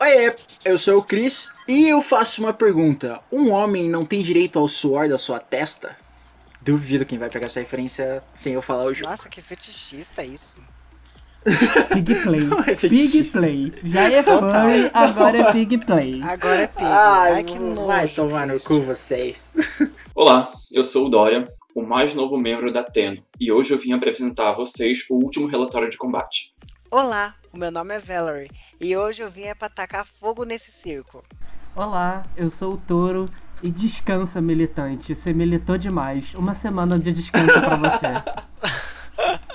Oi, eu sou o Chris e eu faço uma pergunta. Um homem não tem direito ao suor da sua testa? Duvido quem vai pegar essa referência sem eu falar o jogo. Nossa, que fetichista isso. Big Play. Não é Big. Play. Já é furry, agora é Big Play. Agora é pig. Ai, Ai, que nojo. vai tomar no cu vocês. Olá, eu sou o Dória, o mais novo membro da TEN, e hoje eu vim apresentar a vocês o último relatório de combate. Olá, o meu nome é Valerie e hoje eu vim é pra tacar fogo nesse circo. Olá, eu sou o Touro e descansa, militante. Você militou demais. Uma semana de descanso pra você.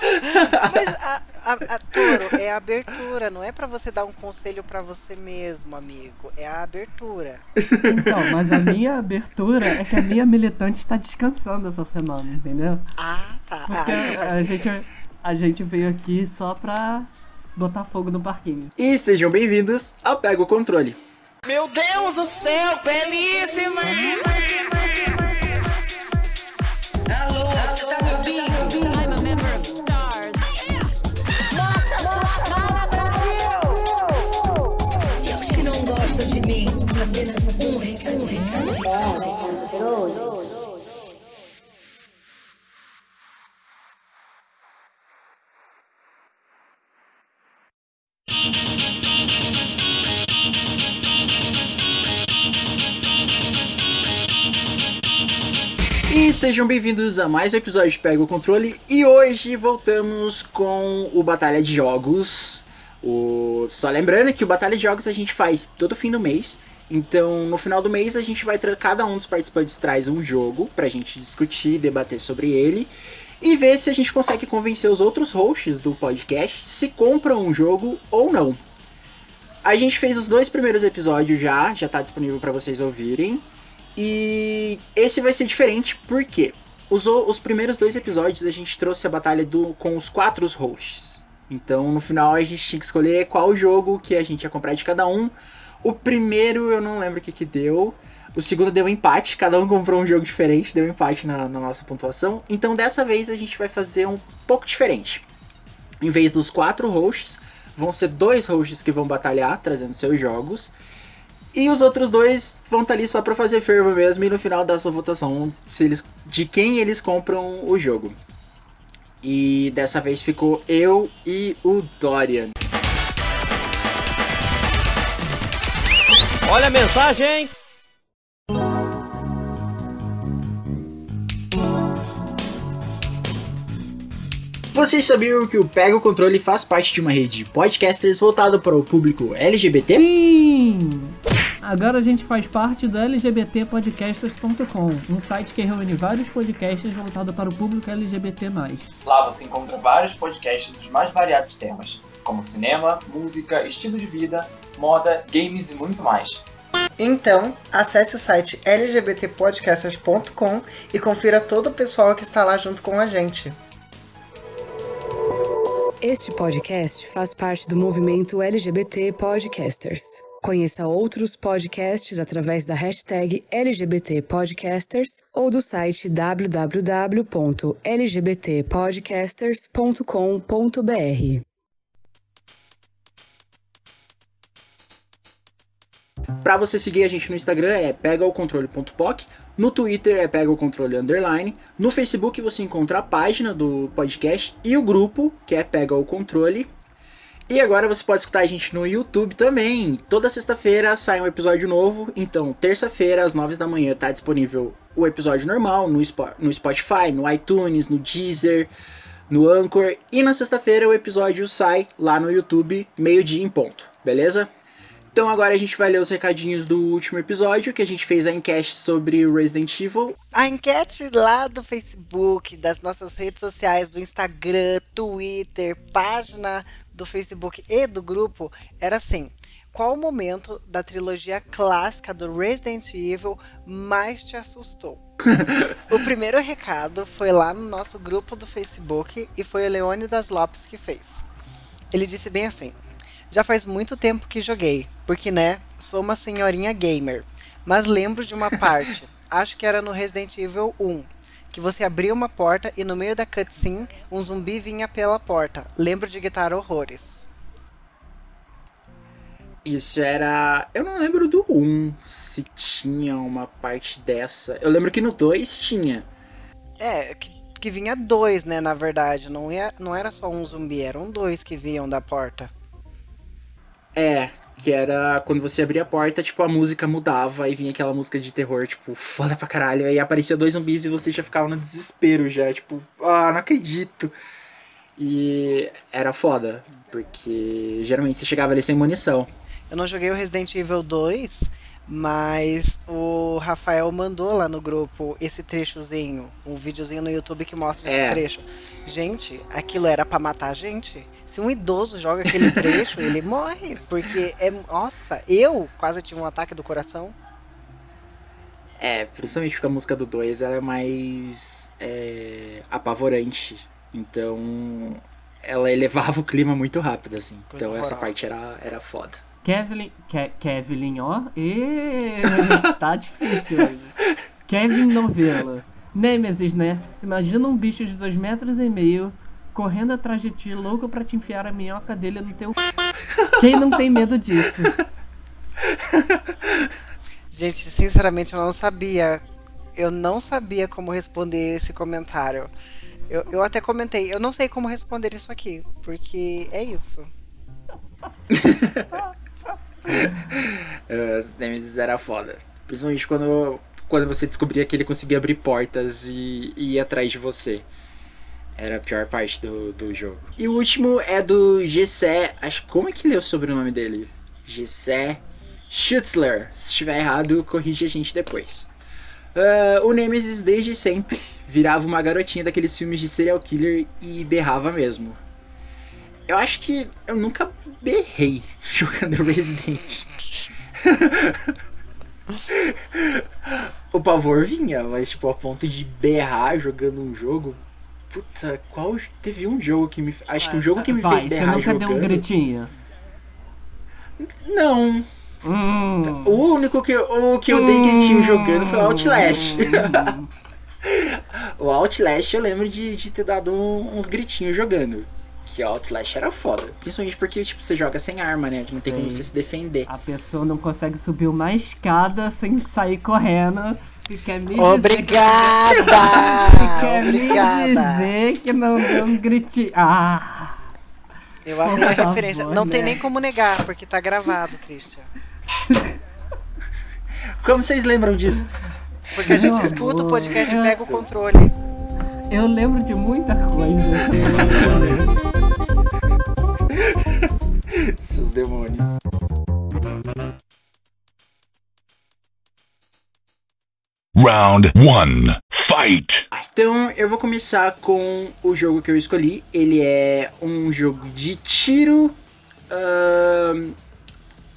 Mas a, a, a Toro é a abertura, não é pra você dar um conselho pra você mesmo, amigo. É a abertura. Então, mas a minha abertura é que a minha militante está descansando essa semana, entendeu? Ah, tá. Porque ah, então faz a, gente, a gente veio aqui só pra botar fogo no parquinho. E sejam bem-vindos ao Pega o Controle. Meu Deus do céu, belíssima! Alô, você tá me ouvindo? Sejam bem-vindos a mais um episódio de Pega o Controle. E hoje voltamos com o Batalha de Jogos. O... Só lembrando que o Batalha de Jogos a gente faz todo fim do mês. Então, no final do mês, a gente vai tra- cada um dos participantes traz um jogo pra gente discutir, debater sobre ele e ver se a gente consegue convencer os outros hosts do podcast se compram um jogo ou não. A gente fez os dois primeiros episódios já, já tá disponível pra vocês ouvirem. E esse vai ser diferente porque os, os primeiros dois episódios a gente trouxe a batalha do, com os quatro hosts. Então no final a gente tinha que escolher qual jogo que a gente ia comprar de cada um. O primeiro eu não lembro o que, que deu. O segundo deu empate, cada um comprou um jogo diferente, deu empate na, na nossa pontuação. Então dessa vez a gente vai fazer um pouco diferente. Em vez dos quatro hosts, vão ser dois hosts que vão batalhar, trazendo seus jogos. E os outros dois vão estar ali só pra fazer fervo mesmo e no final dessa votação se eles, de quem eles compram o jogo. E dessa vez ficou eu e o Dorian. Olha a mensagem! Vocês sabiam que o Pega o Controle faz parte de uma rede de podcasters voltado para o público LGBT? Sim! Agora a gente faz parte do lgbtpodcasters.com, um site que reúne vários podcasts voltados para o público LGBT+. Lá você encontra vários podcasts dos mais variados temas, como cinema, música, estilo de vida, moda, games e muito mais. Então, acesse o site lgbtpodcasters.com e confira todo o pessoal que está lá junto com a gente. Este podcast faz parte do movimento LGBT Podcasters. Conheça outros podcasts através da hashtag LGBT Podcasters ou do site www.lgbtpodcasters.com.br. Pra você seguir a gente no Instagram é pegaocontrole.poc, no Twitter é pega o controle underline, no Facebook você encontra a página do podcast e o grupo, que é Pega o Controle. E agora você pode escutar a gente no YouTube também. Toda sexta-feira sai um episódio novo, então terça-feira às 9 da manhã tá disponível o episódio normal no Spotify, no iTunes, no Deezer, no Anchor e na sexta-feira o episódio sai lá no YouTube, meio-dia em ponto, beleza? Então agora a gente vai ler os recadinhos do último episódio, que a gente fez a enquete sobre o Resident Evil. A enquete lá do Facebook, das nossas redes sociais, do Instagram, Twitter, página do Facebook e do grupo, era assim: qual o momento da trilogia clássica do Resident Evil mais te assustou? o primeiro recado foi lá no nosso grupo do Facebook e foi o Leônidas Lopes que fez. Ele disse bem assim: Já faz muito tempo que joguei, porque né, sou uma senhorinha gamer, mas lembro de uma parte, acho que era no Resident Evil 1, que você abria uma porta e no meio da cutscene um zumbi vinha pela porta. Lembro de gritar horrores. Isso era. Eu não lembro do 1 se tinha uma parte dessa. Eu lembro que no 2 tinha. É, que, que vinha dois, né, na verdade. Não, ia, não era só um zumbi, eram dois que vinham da porta. É, que era quando você abria a porta, tipo, a música mudava e vinha aquela música de terror, tipo, foda pra caralho. Aí aparecia dois zumbis e você já ficava no desespero já, tipo, ah, não acredito. E era foda, porque geralmente você chegava ali sem munição. Eu não joguei o Resident Evil 2, mas o Rafael mandou lá no grupo esse trechozinho, um videozinho no YouTube que mostra esse É. trecho. Gente, aquilo era pra matar a gente. Se um idoso joga aquele trecho, ele morre, porque é, nossa, eu quase tive um ataque do coração. É, principalmente porque a música do 2 ela é mais é, apavorante. Então ela elevava o clima muito rápido, assim. Coisa então essa horrorosa. parte era, era foda. Kevin. Ke, Kevin, ó. E tá difícil hoje. Kevin Novela. Nemesis, né? Imagina um bicho de dois metros e meio correndo atrás de ti, louco pra te enfiar a minhoca dele no teu. Quem não tem medo disso? Gente, sinceramente, eu não sabia. Eu não sabia como responder esse comentário. Eu, eu até comentei, eu não sei como responder isso aqui, porque é isso. Uh, Nemesis era foda. Principalmente quando, quando você descobria que ele conseguia abrir portas e, e ir atrás de você. Era a pior parte do, do jogo. E o último é do Gessé. Acho como é que lê o sobrenome dele? Gessé Schutzler. Se estiver errado, corrige a gente depois. Ah, o Nemesis desde sempre virava uma garotinha daqueles filmes de serial killer e berrava mesmo. Eu acho que eu nunca berrei jogando Resident. o pavor vinha, mas tipo, a ponto de berrar jogando um jogo. Puta, qual. Teve um jogo que me. Acho que um jogo que me Vai, fez você berrar nunca jogando. deu um gritinho. Não. Hum. O único que, o que eu dei gritinho jogando foi o Outlast. Hum. o Outlast eu lembro de, de ter dado uns gritinhos jogando. Que o Outlast era foda. Principalmente porque tipo, você joga sem arma, né? Que não tem como Sim. você se defender. A pessoa não consegue subir uma escada sem sair correndo. E quer me dizer que- Obrigada! e quer me Obrigada! dizer que não deu um gritinho. Ah! Eu amei a Por favor, referência. Não tem né? nem como negar, porque tá gravado, Christian. Como vocês lembram disso? Porque a gente Meu escuta o amor, podcast e pega o controle. Eu lembro de muita coisa. Seus demônios. Round one. Fight. Então eu vou começar com o jogo que eu escolhi. Ele é um jogo de tiro. ahn,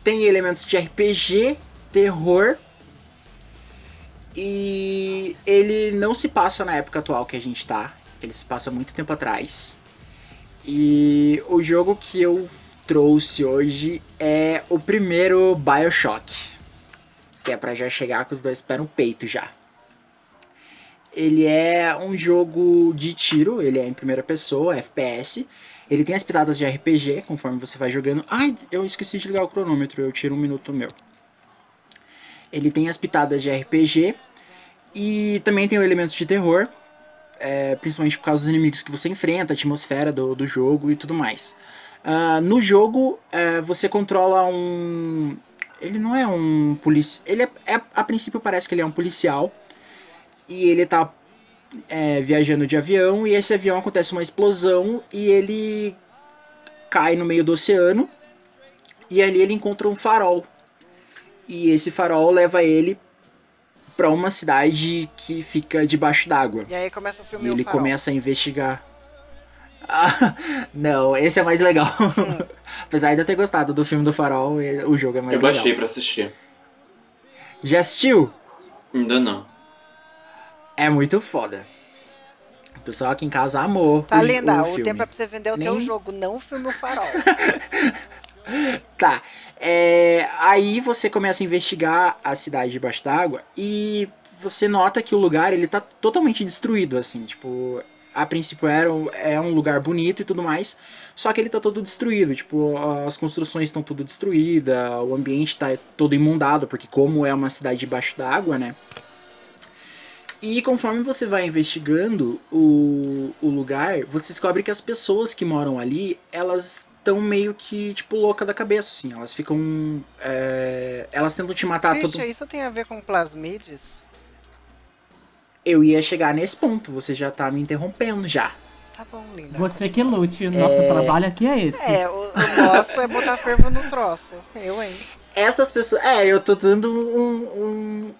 tem elementos de RPG, terror. E ele não se passa na época atual que a gente tá. Ele se passa muito tempo atrás. E o jogo que eu trouxe hoje é o primeiro Bioshock. Que é pra já chegar com os dois pés no peito já. Ele é um jogo de tiro, ele é em primeira pessoa, FPS. Ele tem as pitadas de RPG, conforme você vai jogando. Ai, eu esqueci de ligar o cronômetro, eu tiro um minuto meu. Ele tem as pitadas de RPG e também tem elementos de terror, é, principalmente por causa dos inimigos que você enfrenta, a atmosfera do, do jogo e tudo mais. Ah, no jogo, é, você controla um. Ele não é um policial. Ele é, é- a princípio parece que ele é um policial e ele tá é, viajando de avião e esse avião acontece uma explosão e ele cai no meio do oceano e ali ele encontra um farol e esse farol leva ele pra uma cidade que fica debaixo d'água E aí começa o e filme O ele Farol. começa a investigar Ah, não, esse é mais legal. Apesar de eu ter gostado do filme do Farol, o jogo é mais eu legal. baixei pra assistir. Já assistiu? Ainda não. É muito foda. O pessoal aqui em casa amou. Tá o, linda, o o, tempo é pra você vender o teu Nem- jogo, não o filme O Farol. Tá. é, aí você começa a investigar a cidade debaixo d'água e você nota que o lugar ele tá totalmente destruído, assim, tipo. a princípio era, é um lugar bonito e tudo mais, só que ele tá todo destruído, tipo, as construções estão tudo destruídas, o ambiente tá todo imundado, porque como é uma cidade debaixo d'água, né? E conforme você vai investigando o, o lugar, você descobre que as pessoas que moram ali, elas estão meio que, tipo, louca da cabeça, assim. Elas ficam. é, elas tentam te matar todo. Christian, isso tem a ver com plasmides? Eu ia chegar nesse ponto, você já tá me interrompendo já. Tá bom, linda. Você que lute, nosso É. trabalho aqui é esse. É, o, o nosso é botar fervo no troço. Eu, hein? Essas pessoas. É, eu tô dando um. um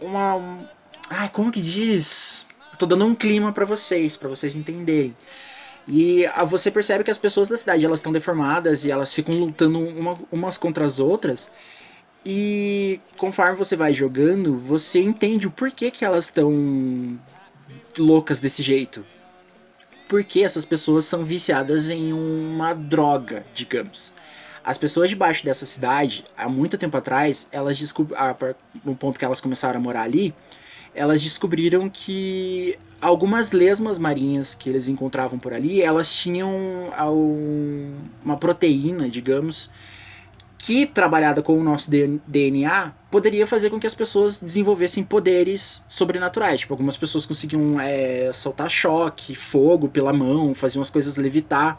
uma. um- ai, como que diz? Eu tô dando um clima pra vocês, pra vocês entenderem. E ah, você percebe que as pessoas da cidade elas estão deformadas e elas ficam lutando uma- umas contra as outras. E conforme você vai jogando, você entende o porquê que elas estão loucas desse jeito. Porque essas pessoas são viciadas em uma droga, digamos. As pessoas debaixo dessa cidade, há muito tempo atrás, elas descobriram, no ponto que elas começaram a morar ali, elas descobriram que algumas lesmas marinhas que eles encontravam por ali, elas tinham uma proteína, digamos, que trabalhada com o nosso DNA poderia fazer com que as pessoas desenvolvessem poderes sobrenaturais. Tipo, algumas pessoas conseguiam é, soltar choque, fogo pela mão, faziam as coisas levitar.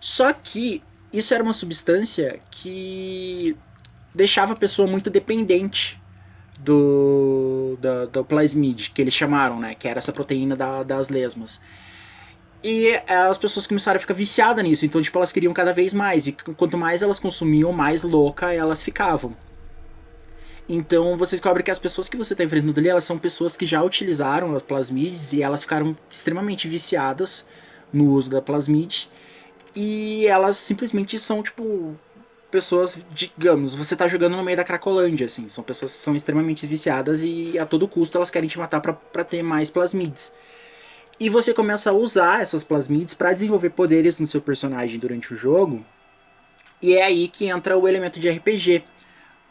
Só que isso era uma substância que deixava a pessoa muito dependente do, da- do plasmid, que eles chamaram, né? Que era essa proteína da- das lesmas. E eh, as pessoas começaram a ficar viciadas nisso, então, tipo, elas queriam cada vez mais. E qu- quanto mais elas consumiam, mais louca elas ficavam. Então, você descobre que as pessoas que você está enfrentando ali, elas são pessoas que já utilizaram as plasmids e elas ficaram extremamente viciadas no uso da plasmid. E elas simplesmente são, tipo, pessoas, digamos, você tá jogando no meio da Cracolândia, assim. São pessoas que são extremamente viciadas e a todo custo elas querem te matar pra ter mais plasmids. E você começa a usar essas plasmids pra desenvolver poderes no seu personagem durante o jogo. E é aí que entra o elemento de RPG.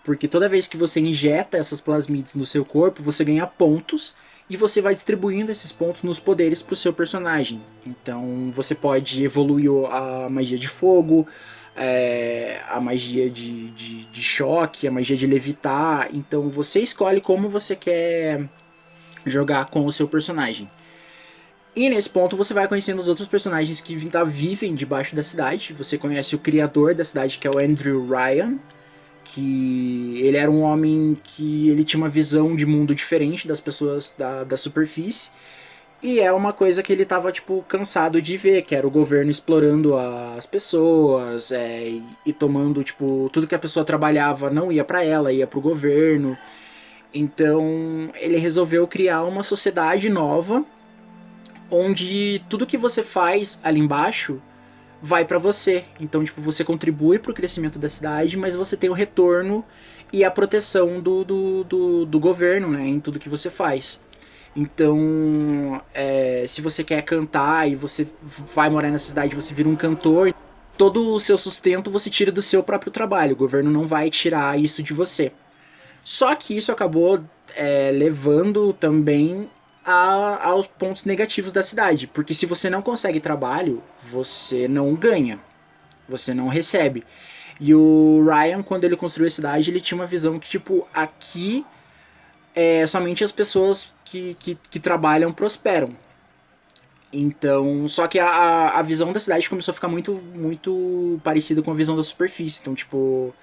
Porque toda vez que você injeta essas plasmids no seu corpo, você ganha pontos e você vai distribuindo esses pontos nos poderes pro seu personagem. Então você pode evoluir o- a magia de fogo, é, a magia de, de, de choque, a magia de levitar. Então você escolhe como você quer jogar com o seu personagem. E nesse ponto você vai conhecendo os outros personagens que vi- tá- vivem debaixo da cidade. Você conhece o criador da cidade, que é o Andrew Ryan, que ele era um homem que ele tinha uma visão de mundo diferente das pessoas da, da superfície. E é uma coisa que ele tava, tipo, cansado de ver, que era o governo explorando as pessoas é, e, e tomando, tipo, tudo que a pessoa trabalhava não ia para ela, ia pro governo. Então ele resolveu criar uma sociedade nova, onde tudo que você faz ali embaixo vai para você. Então, tipo, você contribui pro crescimento da cidade, mas você tem o retorno e a proteção do, do, do, do governo, né, em tudo que você faz. Então, é, se você quer cantar e você vai morar nessa cidade, você vira um cantor, todo o seu sustento você tira do seu próprio trabalho. O governo não vai tirar isso de você. Só que isso acabou é, levando também a- aos pontos negativos da cidade. Porque se você não consegue trabalho, você não ganha. Você não recebe. E o Ryan, quando ele construiu a cidade, ele tinha uma visão que, tipo, aqui é, somente as pessoas que, que, que trabalham prosperam. Então, só que a- a, visão da cidade começou a ficar muito, muito parecida com a visão da superfície. Então, tipo,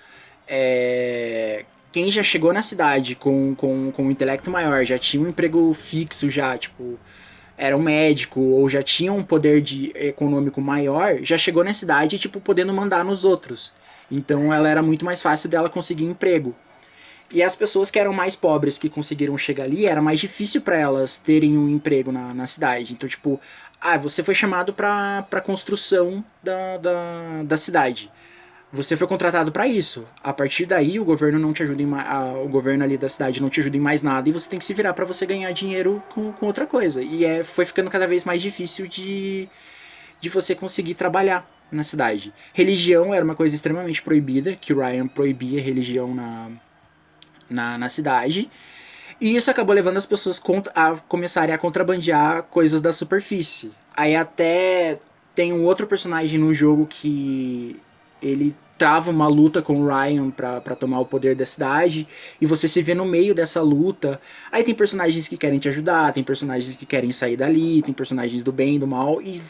é, quem já chegou na cidade com, com, com um intelecto maior, já tinha um emprego fixo, já, tipo, era um médico, ou já tinha um poder de, econômico maior, já chegou na cidade, tipo, podendo mandar nos outros. Então, ela era muito mais fácil dela conseguir emprego. E as pessoas que eram mais pobres, que conseguiram chegar ali, era mais difícil para elas terem um emprego na, na cidade. Então, tipo, ah, você foi chamado para pra construção da, da, da cidade. Você foi contratado para isso. A partir daí, o governo não te ajuda em a- o governo ali da cidade não te ajuda em mais nada e você tem que se virar para você ganhar dinheiro com, com outra coisa. E é, foi ficando cada vez mais difícil de, de você conseguir trabalhar na cidade. Religião era uma coisa extremamente proibida, que o Ryan proibia religião na, na, na cidade. E isso acabou levando as pessoas a começarem a contrabandear coisas da superfície. Aí até tem um outro personagem no jogo que ele trava uma luta com o Ryan pra tomar o poder da cidade. E você se vê no meio dessa luta. Aí tem personagens que querem te ajudar, tem personagens que querem sair dali, tem personagens do bem e do mal. E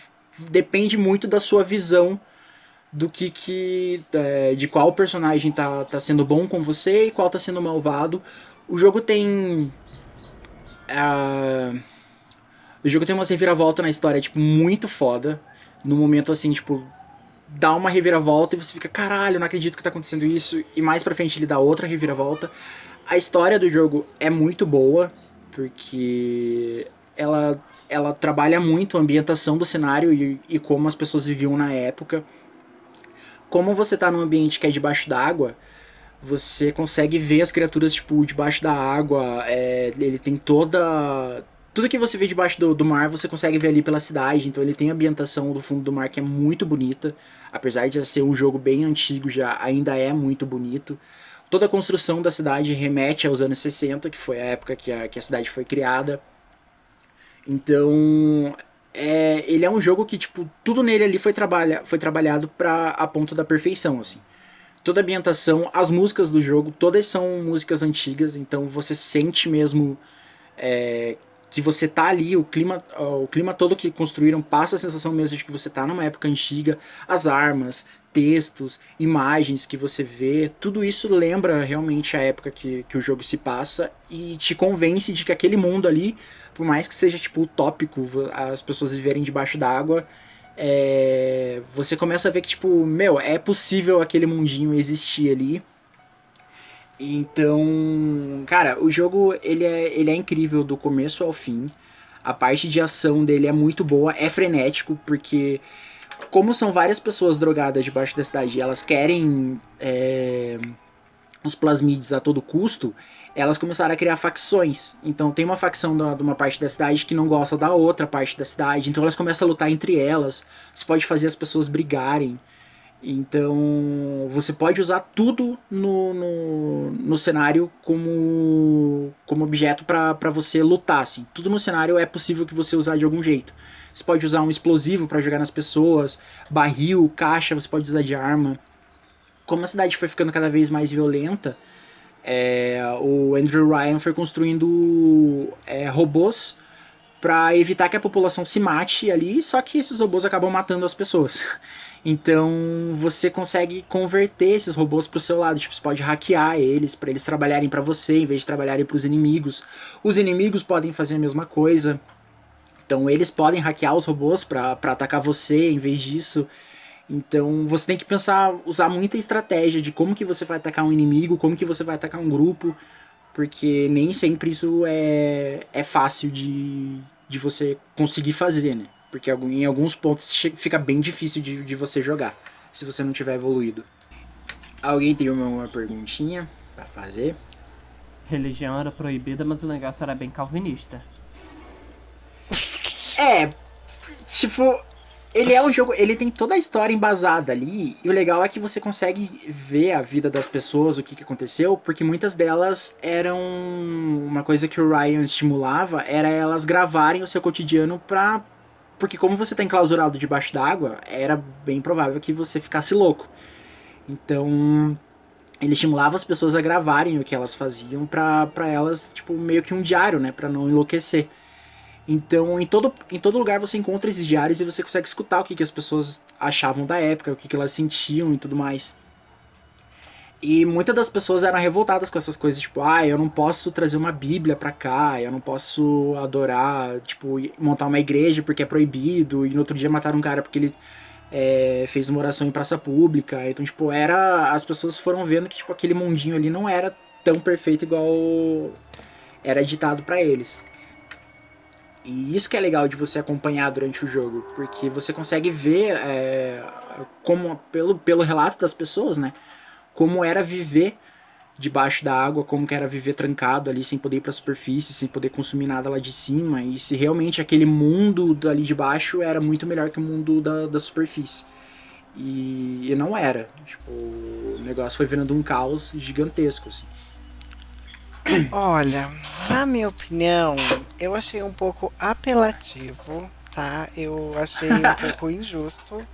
depende muito da sua visão do que, que é, de qual personagem tá, tá sendo bom com você e qual tá sendo malvado. O jogo tem. ah, o jogo tem uma reviravolta na história, tipo, muito foda. No momento assim, tipo, dá uma reviravolta e você fica, caralho, não acredito que tá acontecendo isso. E mais pra frente ele dá outra reviravolta. A história do jogo é muito boa, porque ela, ela trabalha muito a ambientação do cenário e, e como as pessoas viviam na época. Como você tá num ambiente que é debaixo d'água, você consegue ver as criaturas, tipo, debaixo da água. é, ele tem toda. Tudo que você vê debaixo do, do mar, você consegue ver ali pela cidade. Então ele tem a ambientação do fundo do mar que é muito bonita. Apesar de ser um jogo bem antigo já, ainda é muito bonito. Toda a construção da cidade remete aos anos 60, que foi a época que a, que a cidade foi criada. Então, é, ele é um jogo que, tipo, tudo nele ali foi, trabalha, foi trabalhado pra, a ponto da perfeição, assim. Toda a ambientação, as músicas do jogo, todas são músicas antigas, então você sente mesmo é, que você tá ali, o clima, o clima todo que construíram passa a sensação mesmo de que você tá numa época antiga, as armas, textos, imagens que você vê, tudo isso lembra realmente a época que, que o jogo se passa e te convence de que aquele mundo ali, por mais que seja tipo utópico as pessoas viverem debaixo d'água, é, você começa a ver que tipo, meu, é possível aquele mundinho existir ali. Então, cara, o jogo ele é, ele é incrível do começo ao fim. A parte de ação dele é muito boa, é frenético, porque como são várias pessoas drogadas debaixo da cidade e elas querem é, os plasmides a todo custo, elas começaram a criar facções. Então tem uma facção da- de uma parte da cidade que não gosta da outra parte da cidade, então elas começam a lutar entre elas. Você pode fazer as pessoas brigarem. Então você pode usar tudo no, no, no cenário como, como objeto para você lutar. Assim. Tudo no cenário é possível que você usar de algum jeito. Você pode usar um explosivo para jogar nas pessoas, barril, caixa, você pode usar de arma. Como a cidade foi ficando cada vez mais violenta, é, o Andrew Ryan foi construindo é, robôs para evitar que a população se mate ali, só que esses robôs acabam matando as pessoas. Então você consegue converter esses robôs pro seu lado, tipo, você pode hackear eles para eles trabalharem para você em vez de trabalharem para os inimigos. Os inimigos podem fazer a mesma coisa. Então eles podem hackear os robôs para atacar você em vez disso. Então você tem que pensar, usar muita estratégia de como que você vai atacar um inimigo, como que você vai atacar um grupo, porque nem sempre isso é, é fácil de, de você conseguir fazer, né? Porque em alguns pontos fica bem difícil de, de você jogar, se você não tiver evoluído. Alguém tem uma, uma perguntinha pra fazer? Religião era proibida, mas o negócio era bem calvinista. É, tipo, ele é um jogo, ele tem toda a história embasada ali, e o legal é que você consegue ver a vida das pessoas, o que, que aconteceu, porque muitas delas eram uma coisa que o Ryan estimulava, era elas gravarem o seu cotidiano pra. Porque como você tá enclausurado debaixo d'água, era bem provável que você ficasse louco. Então, ele estimulava as pessoas a gravarem o que elas faziam pra elas, tipo, meio que um diário, né, Pra não enlouquecer. Então, em todo, em todo lugar você encontra esses diários e você consegue escutar o que, que as pessoas achavam da época, o que, que elas sentiam e tudo mais. E muitas das pessoas eram revoltadas com essas coisas, tipo, ah, eu não posso trazer uma Bíblia pra cá, eu não posso adorar, tipo, montar uma igreja porque é proibido, e no outro dia mataram um cara porque ele é, fez uma oração em praça pública. Então, tipo, era. As pessoas foram vendo que, tipo, aquele mundinho ali não era tão perfeito igual era ditado pra eles. E isso que é legal de você acompanhar durante o jogo, porque você consegue ver é, como pelo, pelo relato das pessoas, né? Como era viver debaixo da água, como que era viver trancado ali sem poder ir pra superfície, sem poder consumir nada lá de cima, e se realmente aquele mundo dali de baixo era muito melhor que o mundo da, da superfície. E, e não era. Tipo, o negócio foi virando um caos gigantesco, assim. Olha, na minha opinião, eu achei um pouco apelativo, tá? Eu achei um pouco injusto,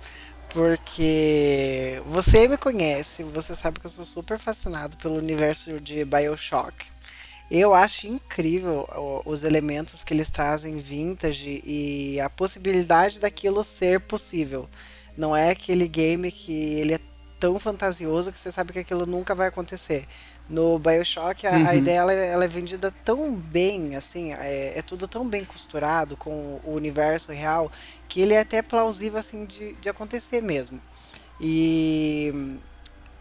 porque você me conhece, você sabe que eu sou super fascinado pelo universo de BioShock. Eu acho incrível os elementos que eles trazem vintage e a possibilidade daquilo ser possível. Não é aquele game que ele é tão fantasioso que você sabe que aquilo nunca vai acontecer. No BioShock, a, a Uhum. ideia ela, é- ela é vendida tão bem, assim, é, é tudo tão bem costurado com o universo real, que ele é até plausível, assim, de, de acontecer mesmo. E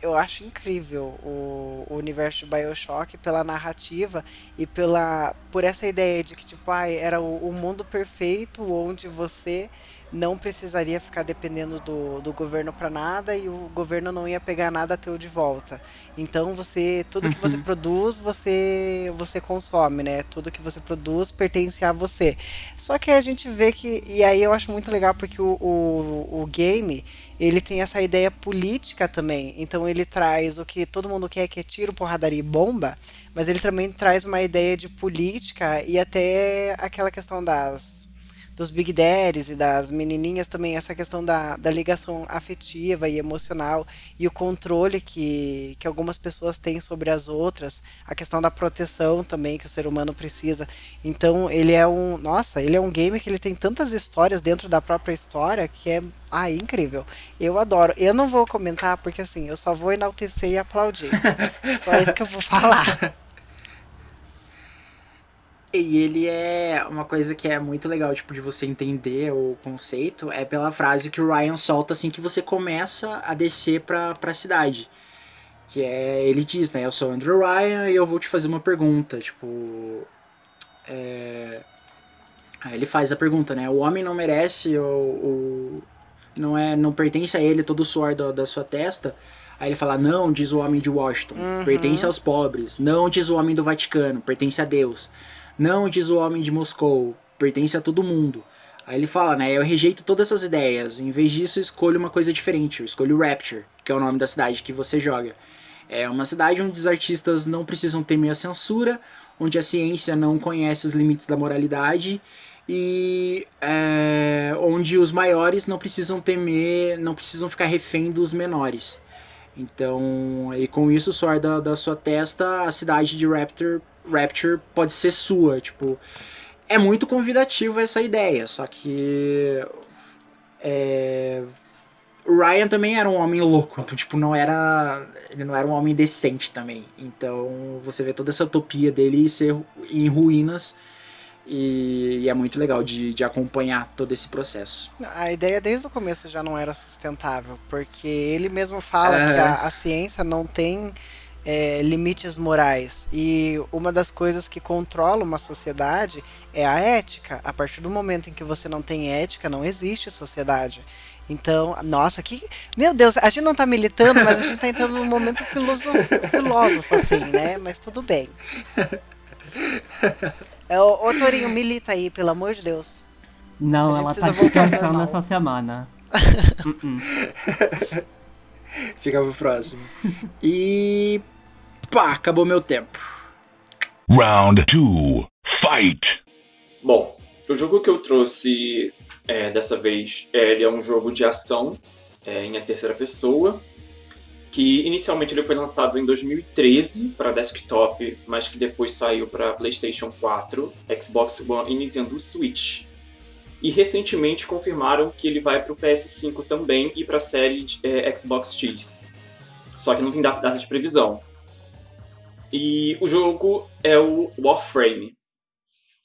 eu acho incrível o, o universo de BioShock pela narrativa e pela por essa ideia de que tipo, ai, era o, o mundo perfeito onde você não precisaria ficar dependendo do, do governo para nada e o governo não ia pegar nada teu de volta. Então você tudo que você Uhum. produz, você você consome, né? Tudo que você produz pertence a você. Só que a gente vê que e aí eu acho muito legal porque o, o, o game ele tem essa ideia política também. Então ele traz o que todo mundo quer, que é tiro, porradaria e bomba, mas ele também traz uma ideia de política e até aquela questão das dos Big Daddies e das menininhas também, essa questão da, da ligação afetiva e emocional e o controle que, que algumas pessoas têm sobre as outras, a questão da proteção também que o ser humano precisa. Então ele é um, nossa, ele é um game que ele tem tantas histórias dentro da própria história que é, ah, incrível. Eu adoro. Eu não vou comentar porque assim, eu só vou enaltecer e aplaudir. Só isso que eu vou falar. E ele é uma coisa que é muito legal, tipo, de você entender o conceito, é pela frase que o Ryan solta assim que você começa a descer pra, pra cidade. Que é, ele diz, né, eu sou o Andrew Ryan e eu vou te fazer uma pergunta, tipo... É... Aí ele faz a pergunta, né, o homem não merece o... Não é, não pertence a ele todo o suor da, da sua testa... Aí ele fala, não, diz o homem de Washington, Uhum. pertence aos pobres. Não, diz o homem do Vaticano, pertence a Deus. Não, diz o homem de Moscou, pertence a todo mundo. Aí ele fala, né, eu rejeito todas essas ideias. Em vez disso, escolho uma coisa diferente. Eu escolho Rapture, que é o nome da cidade que você joga. É uma cidade onde os artistas não precisam temer a censura, onde a ciência não conhece os limites da moralidade e é, onde os maiores não precisam temer, não precisam ficar refém dos menores. Então, e com isso, suor da, da sua testa, a cidade de Rapture, Rapture pode ser sua. Tipo, é muito convidativo essa ideia, só que. É, Ryan também era um homem louco, então, tipo, não era. Ele não era um homem decente também. Então, você vê toda essa utopia dele ser em ruínas. E, e é muito legal de, de acompanhar todo esse processo. A ideia desde o começo já não era sustentável, porque ele mesmo fala É. que a, a ciência não tem é, limites morais. E uma das coisas que controla uma sociedade é a ética. A partir do momento em que você não tem ética, não existe sociedade. Então, nossa, que. Meu Deus, a gente não tá militando, mas a gente tá entrando num momento filoso- filósofo, assim, né? Mas tudo bem. É, ô, ô Torinho, milita aí, pelo amor de Deus. Não, ela tá descansando essa semana. Uh-uh. Fica pro próximo. E. pá, acabou meu tempo. Round two. Fight. Bom, o jogo que eu trouxe é, dessa vez, é, ele é um jogo de ação é, em a terceira pessoa, que inicialmente ele foi lançado em 2013 para desktop, mas que depois saiu para PlayStation 4, Xbox One e Nintendo Switch. E recentemente confirmaram que ele vai para o PS5 também e para a série de, é, Xbox X. Só que não tem data de previsão. E o jogo é o Warframe.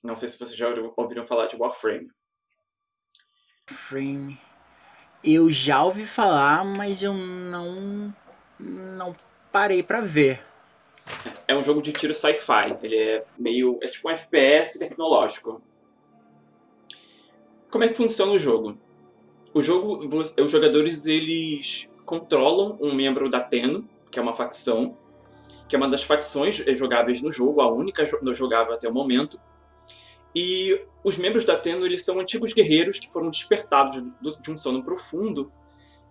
Não sei se vocês já ouviram falar de Warframe. Frame. Eu já ouvi falar, mas eu não. não parei pra ver. É um jogo de tiro sci-fi. Ele é meio. é tipo um FPS tecnológico. Como é que funciona o jogo? O jogo, os jogadores eles controlam um membro da TEN, que é uma facção, que é uma das facções eh, jogáveis no jogo, a única jo- jogável até o momento. E os membros da TEN eles são antigos guerreiros que foram despertados do- de um sono profundo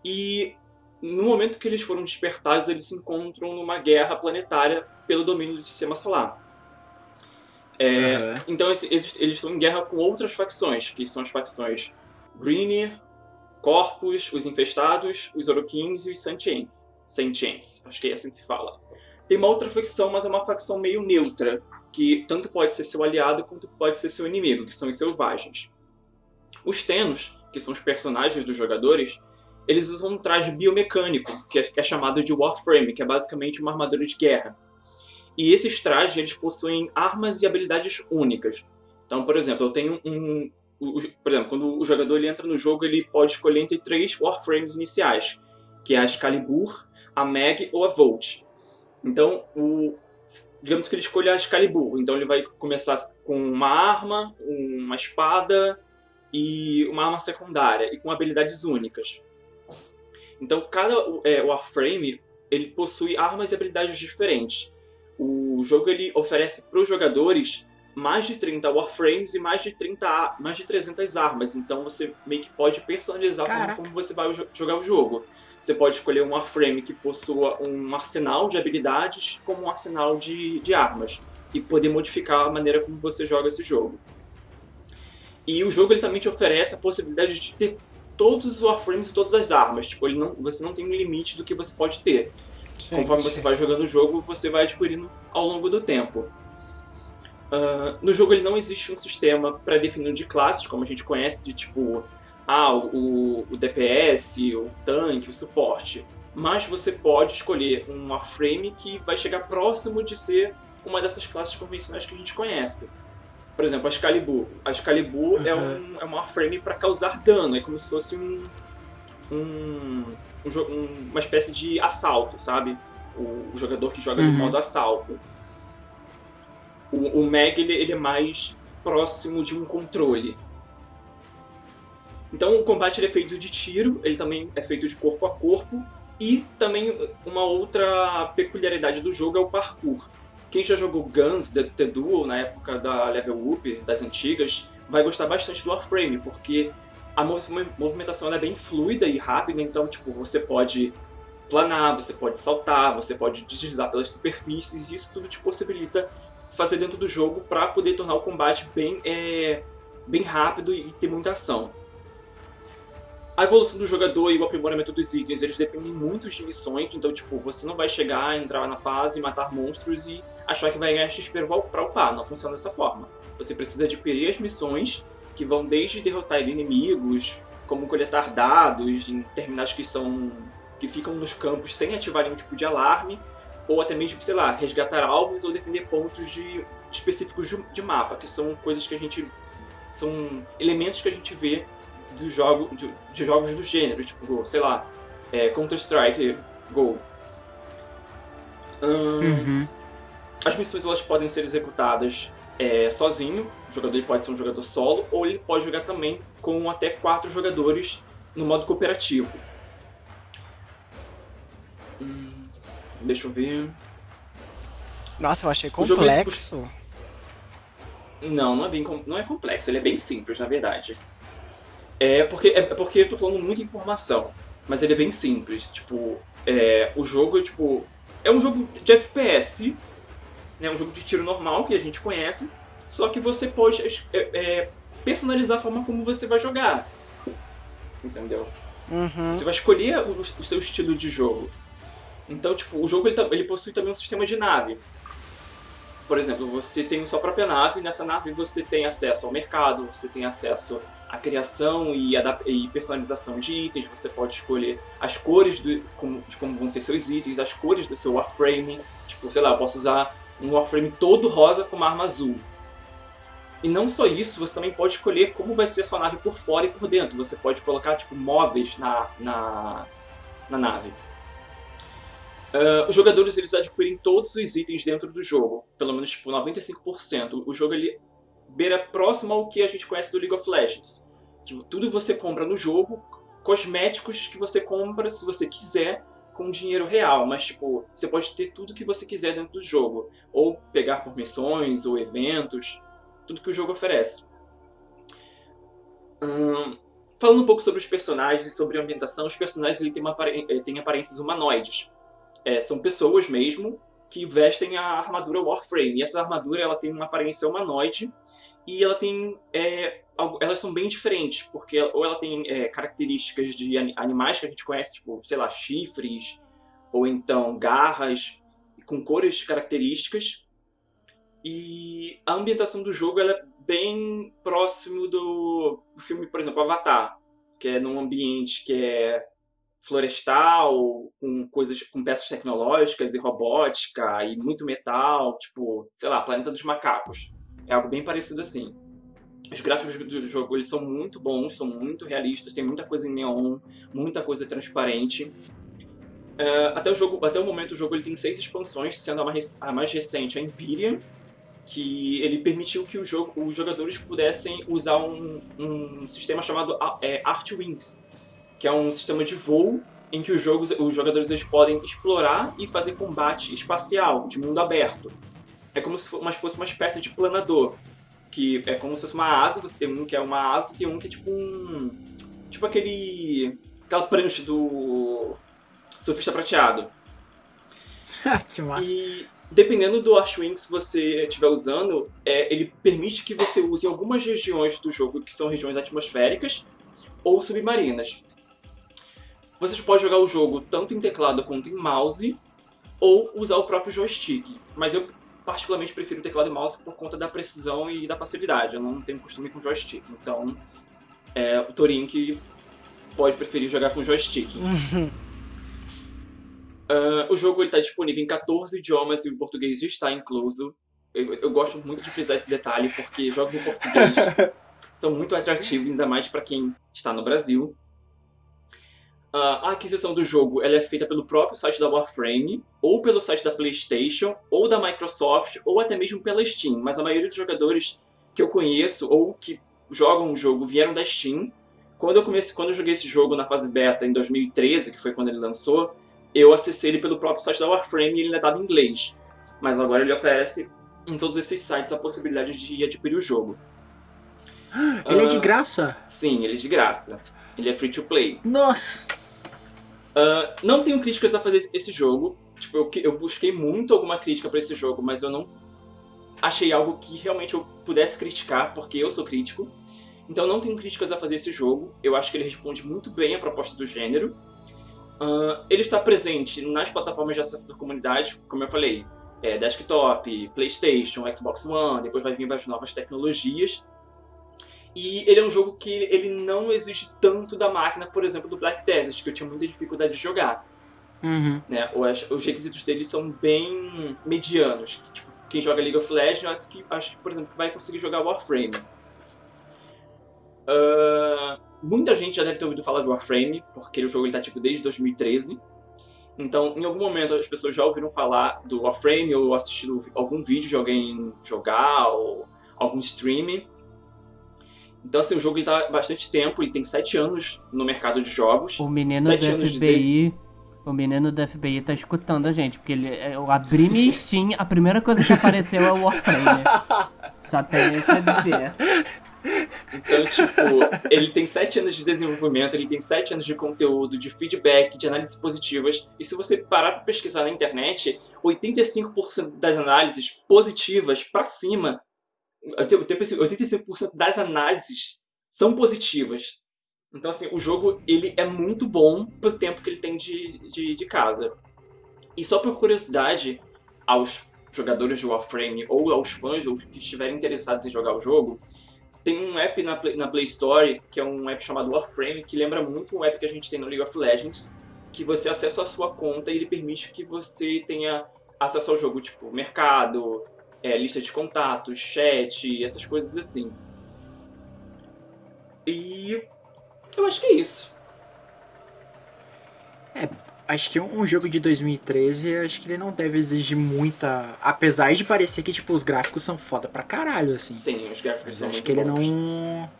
e no momento que eles foram despertados, eles se encontram numa guerra planetária pelo domínio do sistema solar. É, Aham. Então eles, eles estão em guerra com outras facções, que são as facções Greener, Corpus, os Infestados, os Oroquins e os Sentients. Sentients, acho que é assim que se fala. Tem uma outra facção, mas é uma facção meio neutra, que tanto pode ser seu aliado quanto pode ser seu inimigo, que são os selvagens. Os Tenos, que são os personagens dos jogadores, eles usam um traje biomecânico, que é, que é chamado de Warframe, que é basicamente uma armadura de guerra. E esses trajes, eles possuem armas e habilidades únicas. Então, por exemplo, eu tenho um... o- por exemplo, quando o jogador ele entra no jogo, ele pode escolher entre três Warframes iniciais, que é a Excalibur, a Mag ou a Volt. Então, o, digamos que ele escolha a Excalibur. Então ele vai começar com uma arma, uma espada e uma arma secundária, e com habilidades únicas. Então cada é, Warframe ele possui armas e habilidades diferentes. O jogo ele oferece para os jogadores mais de 30 Warframes e mais de 30 a- mais de 300 armas. Então você meio que pode personalizar como, como você vai jo- jogar o jogo. Você pode escolher um Warframe que possua um arsenal de habilidades como um arsenal de, de armas. E poder modificar a maneira como você joga esse jogo. E o jogo ele também te oferece a possibilidade de ter todos os Warframes e todas as armas. Tipo, ele não, você não tem um limite do que você pode ter. Conforme você vai jogando o jogo, você vai adquirindo ao longo do tempo. Ah, no jogo ele não existe um sistema pré-definido de classes, como a gente conhece, de tipo, ah, o, o DPS, o tanque, o suporte. Mas você pode escolher um Warframe que vai chegar próximo de ser uma dessas classes convencionais que a gente conhece. Por exemplo, a Excalibur. A Excalibur é, um, é um Warframe para causar dano, é como se fosse um, um, um um- uma espécie de assalto, sabe? O, o jogador que joga no Uhum. modo assalto. O, o Mag ele, ele é mais próximo de um controle. Então o combate ele é feito de tiro, ele também é feito de corpo a corpo e também uma outra peculiaridade do jogo é o parkour. Quem já jogou Guns, The, The Duel na época da Level Up, das antigas, vai gostar bastante do Warframe, porque a movi- movimentação é bem fluida e rápida, então tipo, você pode planar, você pode saltar, você pode deslizar pelas superfícies, e isso tudo te possibilita fazer dentro do jogo para poder tornar o combate bem, é, bem rápido e ter muita ação. A evolução do jogador e o aprimoramento dos itens, eles dependem muito de missões, então tipo, você não vai chegar, entrar na fase, matar monstros e achar que vai ganhar XP para upar, não funciona dessa forma. Você precisa adquirir as missões, que vão desde derrotar inimigos, como coletar dados em terminais que são que ficam nos campos sem ativar nenhum tipo de alarme, ou até mesmo, sei lá, resgatar alvos ou defender pontos de, específicos de, de mapa, que são coisas que a gente. são elementos que a gente vê do jogo, de, de jogos do gênero, tipo, sei lá, é, Counter-Strike, Go. Uhum. as missões elas podem ser executadas é, sozinho, o jogador pode ser um jogador solo, ou ele pode jogar também com até quatro jogadores no modo cooperativo. Hum, deixa eu ver. Nossa, eu achei é complexo. Não, não é bem não é complexo, ele é bem simples, na verdade. É porque é porque eu tô falando muita informação, mas ele é bem simples. Tipo, é, o jogo tipo é um jogo de FPS, né, um jogo de tiro normal que a gente conhece, só que você pode é, é, personalizar a forma como você vai jogar. Entendeu? Uhum. Você vai escolher o, o seu estilo de jogo. Então, tipo, o jogo ele, ta- ele possui também um sistema de nave. Por exemplo, você tem sua própria nave, nessa nave você tem acesso ao mercado, você tem acesso à criação e, e personalização de itens, você pode escolher as cores do, como, de como vão ser seus itens, as cores do seu Warframe. Tipo, sei lá, eu posso usar um Warframe todo rosa com uma arma azul. E não só isso, você também pode escolher como vai ser a sua nave por fora e por dentro. Você pode colocar tipo móveis na, na, na nave. Ah, os jogadores eles adquirem todos os itens dentro do jogo, pelo menos tipo 95%. O jogo ele beira próximo ao que a gente conhece do League of Legends. Que tudo você compra no jogo, cosméticos que você compra se você quiser com dinheiro real, mas tipo, você pode ter tudo que você quiser dentro do jogo, ou pegar por missões ou eventos, tudo que o jogo oferece. Hum, falando um pouco sobre os personagens sobre a ambientação, os personagens ele eh, têm aparências humanoides. É, são pessoas mesmo, que vestem a armadura Warframe. E essa armadura ela tem uma aparência humanoide e ela tem é, elas são bem diferentes porque ou ela tem é, características de ani- animais que a gente conhece tipo sei lá chifres ou então garras com cores características e a ambientação do jogo é bem próximo do, do filme por exemplo Avatar que é num ambiente que é florestal, com coisas, com peças tecnológicas e robótica e muito metal, tipo, sei lá, Planeta dos Macacos. É algo bem parecido assim. Os gráficos do jogo eles são muito bons, são muito realistas, tem muita coisa em neon, muita coisa transparente. É, até o jogo, até o momento o jogo ele tem seis expansões, sendo a mais, a mais recente a Empyrean, que ele permitiu que jogo, os jogadores pudessem usar um, um sistema chamado é, Art Wings, que é um sistema de voo em que os, jogos, os jogadores eles podem explorar e fazer combate espacial, de mundo aberto. É como se fosse uma, espécie de planador, que é como se fosse uma asa, você tem um que é uma asa e tem um que é tipo um... Tipo aquele... aquela prancha do surfista prateado. que massa. E dependendo do Archwings que você estiver usando, é, ele permite que você use algumas regiões do jogo que são regiões atmosféricas ou submarinas. Você pode jogar o jogo tanto em teclado quanto em mouse ou usar o próprio joystick. Mas eu particularmente prefiro teclado e mouse por conta da precisão e da facilidade. Eu não tenho costume com joystick. Então, é, o Torin que pode preferir jogar com joystick. Uh, o jogo está disponível em 14 idiomas e o português está incluso. Eu, eu, gosto muito de frisar esse detalhe porque jogos em português são muito atrativos, ainda mais para quem está no Brasil. A aquisição do jogo ela é feita pelo próprio site da Warframe, ou pelo site da PlayStation, ou da Microsoft, ou até mesmo pela Steam. Mas a maioria dos jogadores que eu conheço ou que jogam o jogo vieram da Steam. Quando eu comecei, quando eu joguei esse jogo na fase beta em 2013, que foi quando ele lançou, eu acessei ele pelo próprio site da Warframe e ele ainda estava em inglês. Mas agora ele oferece em todos esses sites a possibilidade de adquirir o jogo. Ele uh, é de graça? Sim, ele é de graça. Ele é free to play. Nossa! Uh, não tenho críticas a fazer esse jogo. Tipo, eu, eu busquei muito alguma crítica para esse jogo, mas eu não achei algo que realmente eu pudesse criticar, porque eu sou crítico. Então não tenho críticas a fazer esse jogo. Eu acho que ele responde muito bem à proposta do gênero. Uh, ele está presente nas plataformas de acesso da comunidade, como eu falei, é, desktop, PlayStation, Xbox One, depois vai vir as novas tecnologias. E ele é um jogo que ele não exige tanto da máquina, por exemplo, do Black Desert, que eu tinha muita dificuldade de jogar. Uhum. Né? Os, os, requisitos dele são bem medianos. Tipo, quem joga League of Legends, eu acho que, acho que, por exemplo, vai conseguir jogar Warframe. Uh, muita gente já deve ter ouvido falar de Warframe, porque o jogo está tipo desde 2013. Então, em algum momento, as pessoas já ouviram falar do Warframe ou assistiram algum vídeo de alguém jogar ou algum streaming. Então, assim, o jogo está há bastante tempo, ele tem 7 anos no mercado de jogos. O menino do FBI, de... o menino do FBI tá escutando a gente, porque ele, eu abri minha Steam, a primeira coisa que apareceu é o Warframe. Só tem isso a dizer. Então, tipo, ele tem 7 anos de desenvolvimento, ele tem 7 anos de conteúdo, de feedback, de análises positivas. E se você parar para pesquisar na internet, 85% das análises positivas para cima 85% das análises são positivas. Então, assim, o jogo ele é muito bom pro tempo que ele tem de, de, de casa. E só por curiosidade, aos jogadores de Warframe ou aos fãs ou que estiverem interessados em jogar o jogo, tem um app na Play, na Play Store, que é um app chamado Warframe, que lembra muito um app que a gente tem no League of Legends, que você acessa a sua conta e ele permite que você tenha acesso ao jogo, tipo, mercado, é, lista de contatos, chat, essas coisas assim. E eu acho que é isso. É, acho que um jogo de 2013, acho que ele não deve exigir muita. Apesar de parecer que tipo, os gráficos são foda pra caralho, assim. Sim, os gráficos Mas são acho que ele bons. não.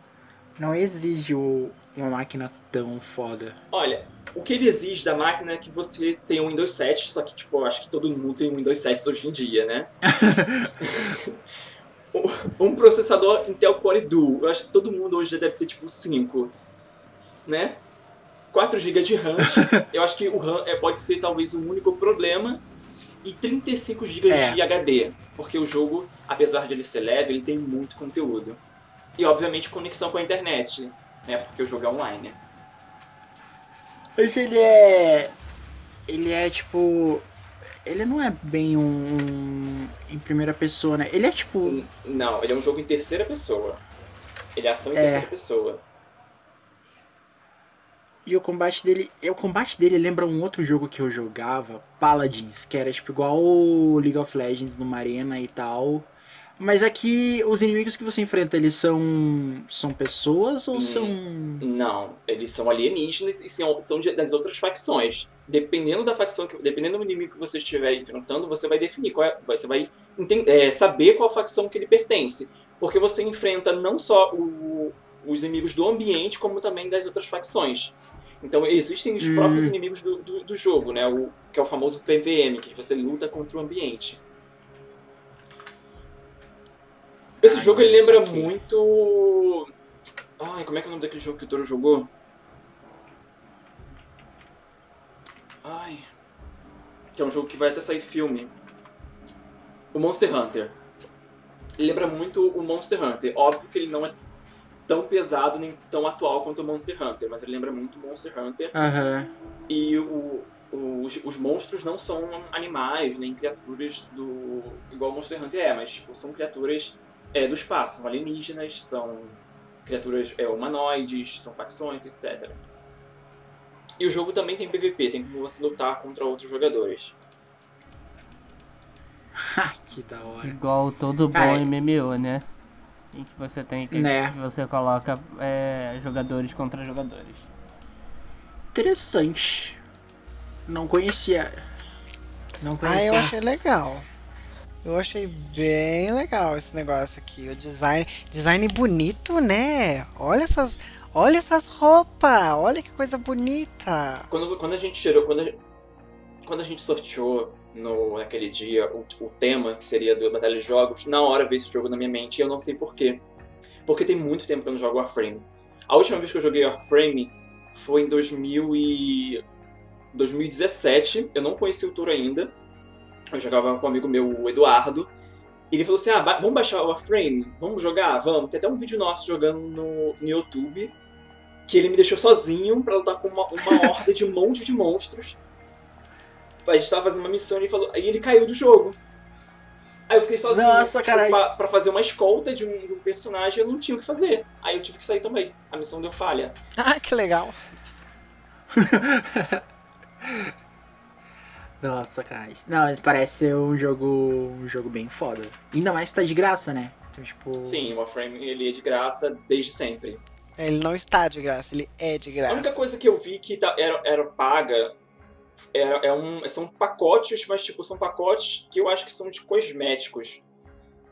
Não exige uma máquina tão foda. Olha, o que ele exige da máquina é que você tenha um Windows 7, só que, tipo, eu acho que todo mundo tem um Windows 7 hoje em dia, né? um processador Intel Core Duo, eu acho que todo mundo hoje já deve ter, tipo, 5, né? 4 GB de RAM, eu acho que o RAM é, pode ser talvez o único problema. e 35 GB É. de HD. Porque o jogo, apesar de ele ser leve, ele tem muito conteúdo. E obviamente conexão com a internet, né? Porque o jogo é online. Mas ele é. Ele é tipo. Ele não é bem um. em primeira pessoa, né? Ele é tipo. Não, ele é um jogo em terceira pessoa. Ele é ação em É. terceira pessoa. E o combate dele. O combate dele lembra um outro jogo que eu jogava, Paladins, que era tipo igual o League of Legends numa arena e tal. Mas aqui os inimigos que você enfrenta, eles são. são pessoas ou Hum. são. Não, eles são alienígenas e são, são das outras facções. Dependendo da facção, que, dependendo do inimigo que você estiver enfrentando, você vai definir qual é, você vai enten- é, saber qual facção que ele pertence. Porque você enfrenta não só o- os inimigos do ambiente, como também das outras facções. Então existem os Hum. próprios inimigos do, do, do jogo, né? O, que é o famoso PVM, que você luta contra o ambiente. Esse Ah, jogo ele lembra muito. Ai, como é que é o nome daquele jogo que o Toro jogou? Ai. Que é um jogo que vai até sair filme. O Monster Hunter. Ele lembra muito o Monster Hunter. Óbvio que ele não é tão pesado nem tão atual quanto o Monster Hunter, mas ele lembra muito o Monster Hunter. Aham. E o- os, os monstros não são animais, nem criaturas do. igual o Monster Hunter é, mas tipo, são criaturas é, do espaço, são alienígenas, são criaturas é, humanoides, são facções, etc. E o jogo também tem PVP, tem como você lutar contra outros jogadores. que da hora. Igual todo bom Cara, MMO, né? Em que você tem que. Né. que você coloca é, jogadores contra jogadores. Interessante. Não conhecia. Não Ah, conhecia. eu achei legal. Eu achei bem legal esse negócio aqui. O design. Design bonito, né? Olha essas. Olha essas roupas! Olha que coisa bonita! Quando, quando a gente tirou. Quando a, gente- quando a gente sorteou no, naquele dia o, o tema, que seria do Batalha de Jogos, na hora veio esse jogo na minha mente e eu não sei porquê. Porque tem muito tempo que eu não jogo Warframe. A última vez que eu joguei Warframe foi em 2000 e... 2017. Eu não conhecia o Toro ainda. Eu jogava com um amigo meu, o Eduardo. E ele falou assim: ah, ba- vamos baixar o Warframe? Vamos jogar? Vamos. Tem até um vídeo nosso jogando no, no YouTube. Que ele me deixou sozinho pra lutar com uma, uma horda de um monte de monstros. A gente tava fazendo uma missão e ele falou. Aí ele caiu do jogo. Aí eu fiquei sozinho Nossa, tipo, pra, pra fazer uma escolta de um, de um personagem eu não tinha o que fazer. Aí eu tive que sair também. A missão deu falha. Ah, que legal! Nossa, sacanagem. Não, mas parece ser um jogo. um jogo bem foda. Ainda mais que tá de graça, né? Então, tipo. Sim, o Warframe ele é de graça desde sempre. Ele não está de graça, ele é de A única graça. coisa que eu vi que tá- era, era paga era, é um, são pacotes, mas tipo, são pacotes que eu acho que são de cosméticos.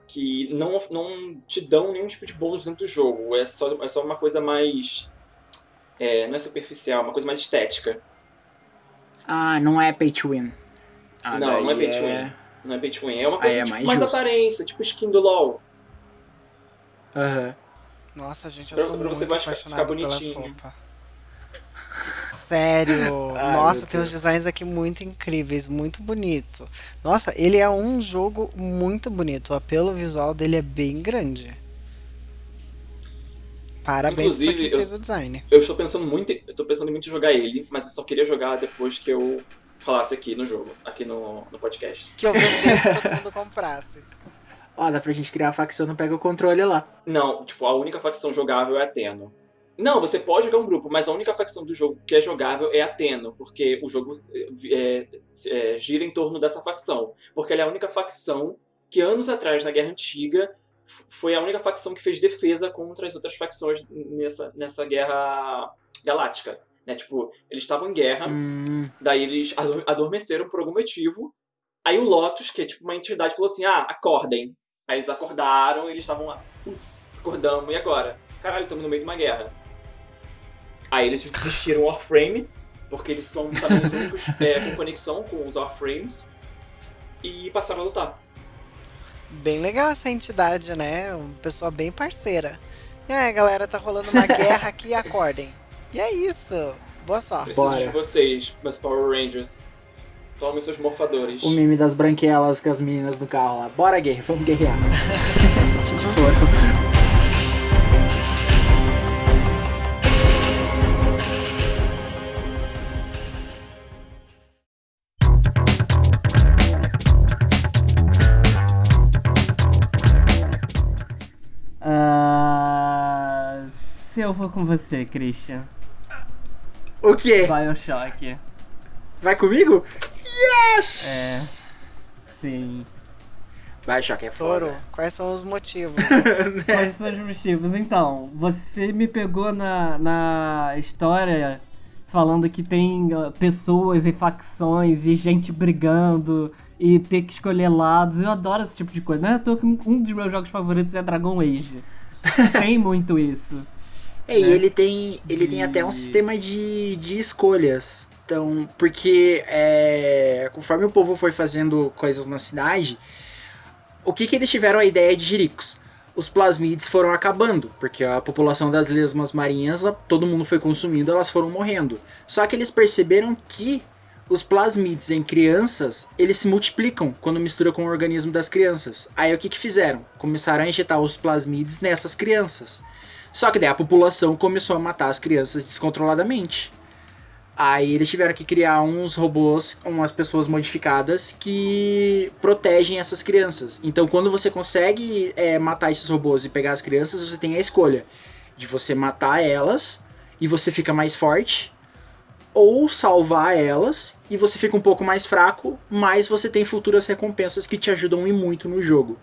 Que não, não te dão nenhum tipo de bônus dentro do jogo. É só, é só uma coisa mais. é, não é superficial, é uma coisa mais estética. Ah, não é pay to win. Ah, Não, não é pay to win. Não é pay to win. É uma coisa é tipo, mais mais, aparência, tipo skin do LoL. Aham. Nossa, gente, eu Pra- tô pra você muito apaixonado pelas bonitinho. roupas. Sério, Ai, nossa, tem uns designs aqui muito incríveis, muito bonito. Nossa, ele é um jogo muito bonito. O apelo visual dele é bem grande. Parabéns pra Inclusive, quem eu- fez o design. Eu estou pensando muito, eu tô pensando muito em jogar ele, mas eu só queria jogar depois que eu falasse aqui no jogo, aqui no, no podcast. Que eu vendesse que todo mundo comprasse. Ó, dá pra gente criar a facção, não pega o controle lá. Não, tipo, a única facção jogável é a Teno. Não, você pode jogar um grupo, mas a única facção do jogo que é jogável é a Teno, porque o jogo é, é, gira em torno dessa facção. Porque ela é a única facção que anos atrás, na Guerra Antiga, foi a única facção que fez defesa contra as outras facções nessa, nessa guerra galáctica. Né? Tipo, eles estavam em guerra, Hum, Daí eles ador- adormeceram por algum motivo. Aí o Lotus, que é tipo uma entidade, falou assim: ah, acordem. Aí eles acordaram e eles estavam lá, putz, acordamos, e agora? Caralho, estamos no meio de uma guerra. Aí eles desistiram o Warframe, porque eles são também os únicos é, com conexão com os Warframes, e passaram a lutar. Bem legal essa entidade, né? Uma pessoa bem parceira. Aí, galera, tá rolando uma guerra aqui, acordem. E é isso. Boa sorte. Preciso Bora. de vocês, meus Power Rangers. Tome seus morfadores. O meme das branquelas com as meninas no carro lá. Bora, guerra, vamos guerrear. Foram. Ah, se eu for com você, Christian. O quê? Bioshock. Vai comigo? É. Yes! Sim. Bioshock é foda. Toro, quais são os motivos? Quais são os motivos? Então, você me pegou na, na história falando que tem ah, pessoas e facções e gente brigando e ter que escolher lados. Eu adoro esse tipo de coisa. Não é à toa que um dos meus jogos favoritos é Dragon Age. tem muito isso. É, e né? ele tem, ele tem De- até um sistema de, de escolhas. Então, porque é, conforme o povo foi fazendo coisas na cidade, o que, que eles tiveram a ideia de Jiricos? Os plasmides foram acabando, porque a população das lesmas marinhas, todo mundo foi consumindo, elas foram morrendo. Só que eles perceberam que os plasmides em crianças, eles se multiplicam quando mistura com o organismo das crianças. Aí o que, que fizeram? Começaram a injetar os plasmides nessas crianças. Só que daí a população começou a matar as crianças descontroladamente. Aí eles tiveram que criar uns robôs, umas pessoas modificadas que protegem essas crianças. Então quando você consegue é, matar esses robôs e pegar as crianças, você tem a escolha de você matar elas e você fica mais forte, ou salvar elas e você fica um pouco mais fraco, mas você tem futuras recompensas que te ajudam e muito no jogo.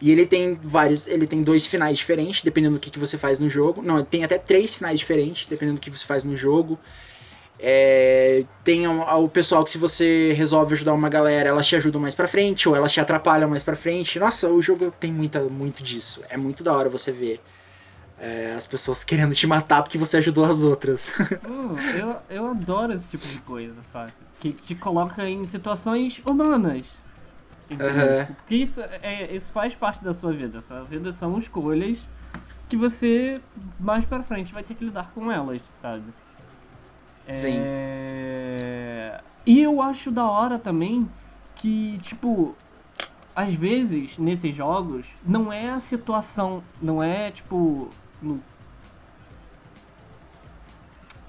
E ele tem vários, ele tem dois finais diferentes, dependendo do que, que você faz no jogo. Não, tem até três finais diferentes, dependendo do que você faz no jogo. É, tem o, pessoal que se você resolve ajudar uma galera, elas te ajudam mais pra frente, ou elas te atrapalham mais pra frente. Nossa, o jogo tem muita, muito disso. É muito da hora você ver é, as pessoas querendo te matar porque você ajudou as outras. Hum, eu, eu adoro esse tipo de coisa, sabe? Que te coloca em situações humanas. Aham. Porque isso, é, isso faz parte da sua vida. Sua vida são escolhas que você mais pra frente vai ter que lidar com elas, sabe? Sim. É... E eu acho da hora também que, tipo, às vezes nesses jogos não é a situação, não é tipo. no-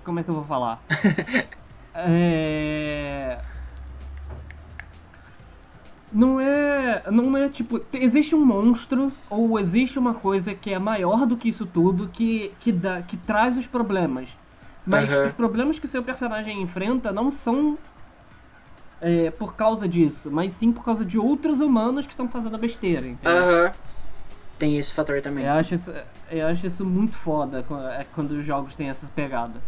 Como é que eu vou falar? é. Não é. Não é tipo. te- Existe um monstro ou existe uma coisa que é maior do que isso tudo que, que, dá, que traz os problemas. Mas Aham. os problemas que seu personagem enfrenta não são é, por causa disso, mas sim por causa de outros humanos que estão fazendo besteira, entendeu? Aham. Tem esse fator também. Eu acho, isso, eu acho isso muito foda qu- é quando os jogos têm essa pegada.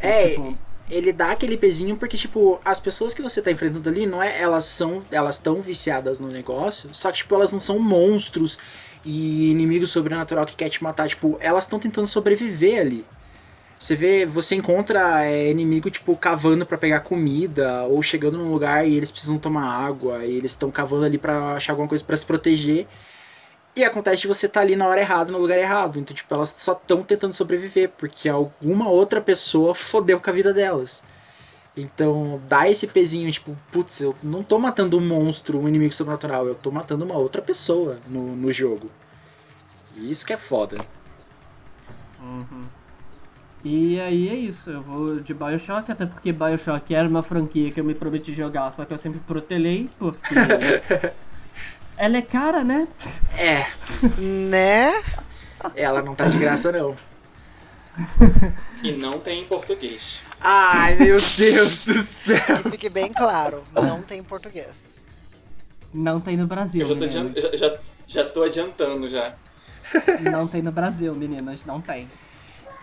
É, Tipo, ele dá aquele pezinho porque, tipo, as pessoas que você tá enfrentando ali, não é. Elas são. Elas estão viciadas no negócio. Só que, tipo, elas não são monstros e inimigos sobrenatural que quer te matar. Tipo, elas estão tentando sobreviver ali. Você vê, você encontra é, inimigo, tipo, cavando pra pegar comida, ou chegando num lugar e eles precisam tomar água, e eles estão cavando ali pra achar alguma coisa pra se proteger. E acontece de você estar ali na hora errada, no lugar errado. Então, tipo, elas só estão tentando sobreviver, porque alguma outra pessoa fodeu com a vida delas. Então, dá esse pezinho, tipo, putz, eu não tô matando um monstro, um inimigo sobrenatural, eu tô matando uma outra pessoa no, no jogo. E isso que é foda. Uhum. E aí é isso, eu vou de Bioshock, até porque Bioshock era uma franquia que eu me prometi jogar, só que eu sempre protelei, porque. Ela é cara, né? É, né? ela não tá de graça, não. E não tem em português. Ai, meu Deus do céu. Que fique bem claro, não tem português. Não tem no Brasil. Eu já tô, meninas. adian- já, já, já tô adiantando já. Não tem no Brasil, meninas, não tem.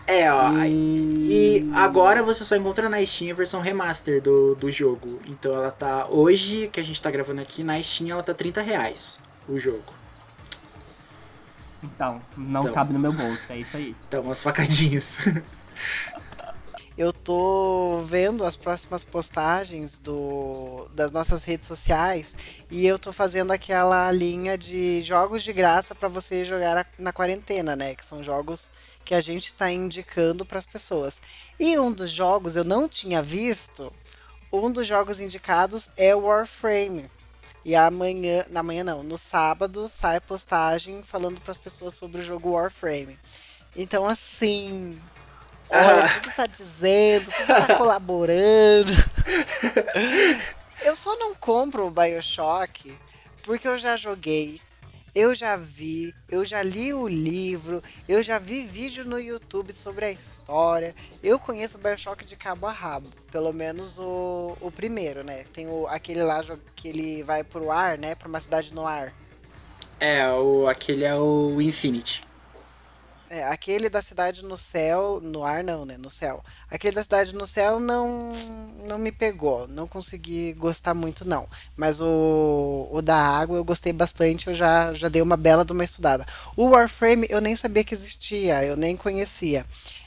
É, ó. E, E agora você só encontra na Steam a versão remaster do, do jogo. Então ela tá. Hoje, que a gente tá gravando aqui, na Steam ela tá 30 reais o jogo. Então, não Então. cabe no meu bolso, é isso aí. Então, umas facadinhas. Eu tô vendo as próximas postagens do, das nossas redes sociais e eu tô fazendo aquela linha de jogos de graça pra você jogar na quarentena, né? Que são jogos que a gente tá indicando pras pessoas. E um dos jogos eu não tinha visto um dos jogos indicados é o Warframe. E amanhã, na manhã não, no sábado sai postagem falando para as pessoas sobre o jogo Warframe. Então assim, olha, Ah. tudo tá dizendo, tudo tá colaborando. Eu só não compro o BioShock porque eu já joguei, eu já vi, eu já li o livro, eu já vi vídeo no YouTube sobre a história. Eu conheço o BioShock de cabo a rabo, pelo menos o, o primeiro, né? Tem o, aquele lá que ele vai pro ar, né? Pra uma cidade no ar. É, o, aquele é o Infinity. É, aquele da cidade no céu, no ar não, né? No céu. Aquele da cidade no céu não não me pegou, não consegui gostar muito não. Mas o, o da água eu gostei bastante, eu já, já dei uma bela de uma estudada. O Warframe eu nem sabia que existia, eu nem conhecia.